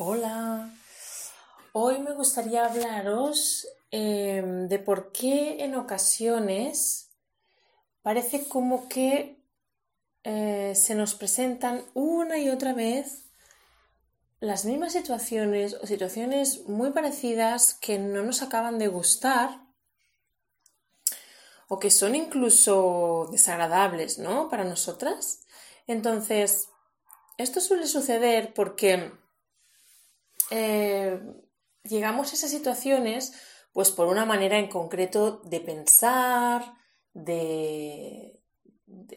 Hola, hoy me gustaría hablaros em, de por qué en ocasiones parece como que eh, se nos presentan una y otra vez las mismas situaciones o situaciones muy parecidas que no nos acaban de gustar o que son incluso desagradables, ¿no? Para nosotras. Entonces, esto suele suceder porque eh, llegamos a esas situaciones pues por una manera en concreto de pensar, de,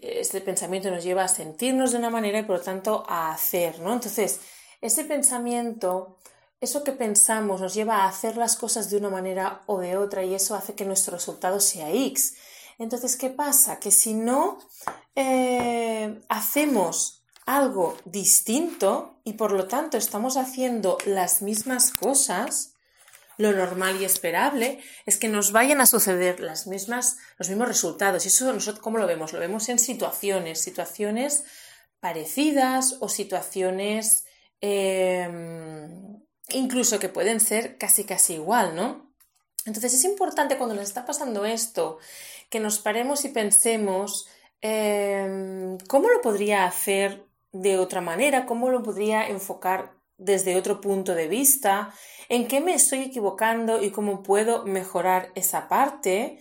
este pensamiento nos lleva a sentirnos de una manera y por lo tanto a hacer, ¿no? Entonces, ese pensamiento, eso que pensamos nos lleva a hacer las cosas de una manera o de otra y eso hace que nuestro resultado sea X. Entonces, ¿qué pasa? Que si no eh, hacemos algo distinto y por lo tanto estamos haciendo las mismas cosas, lo normal y esperable es que nos vayan a suceder las mismas, los mismos resultados. Y eso nosotros cómo lo vemos? Lo vemos en situaciones, situaciones parecidas o situaciones em, incluso que pueden ser casi casi igual, ¿no? Entonces es importante cuando nos está pasando esto que nos paremos y pensemos em, cómo lo podría hacer de otra manera, cómo lo podría enfocar desde otro punto de vista, en qué me estoy equivocando y cómo puedo mejorar esa parte,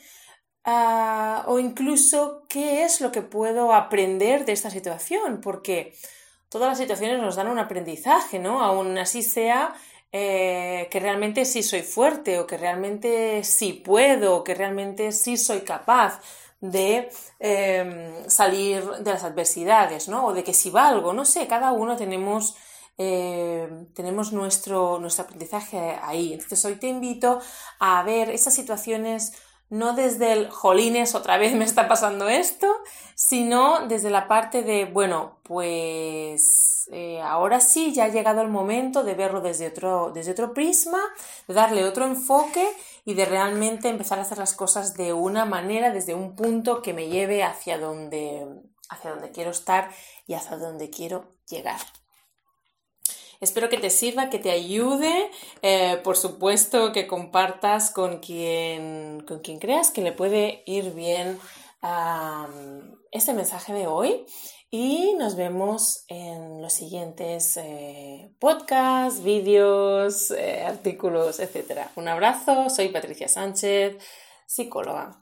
ah, o incluso qué es lo que puedo aprender de esta situación, porque todas las situaciones nos dan un aprendizaje, ¿no? Aún así sea eh, que realmente sí soy fuerte o que realmente sí puedo o que realmente sí soy capaz de em, salir de las adversidades, ¿no? O de que si valgo, no sé, cada uno tenemos, em, tenemos nuestro, nuestro aprendizaje ahí. Entonces hoy te invito a ver esas situaciones no desde el jolines, otra vez me está pasando esto, sino desde la parte de, bueno, pues eh, ahora sí, ya ha llegado el momento de verlo desde otro, desde otro prisma, de darle otro enfoque y de realmente empezar a hacer las cosas de una manera, desde un punto que me lleve hacia donde, hacia donde quiero estar y hacia donde quiero llegar. Espero que te sirva, que te ayude. Eh, por supuesto, que compartas con quien, con quien creas que le puede ir bien este mensaje de hoy. Y nos vemos en los siguientes eh, podcasts, vídeos, eh, artículos, etc. Un abrazo, soy Patricia Sánchez, psicóloga.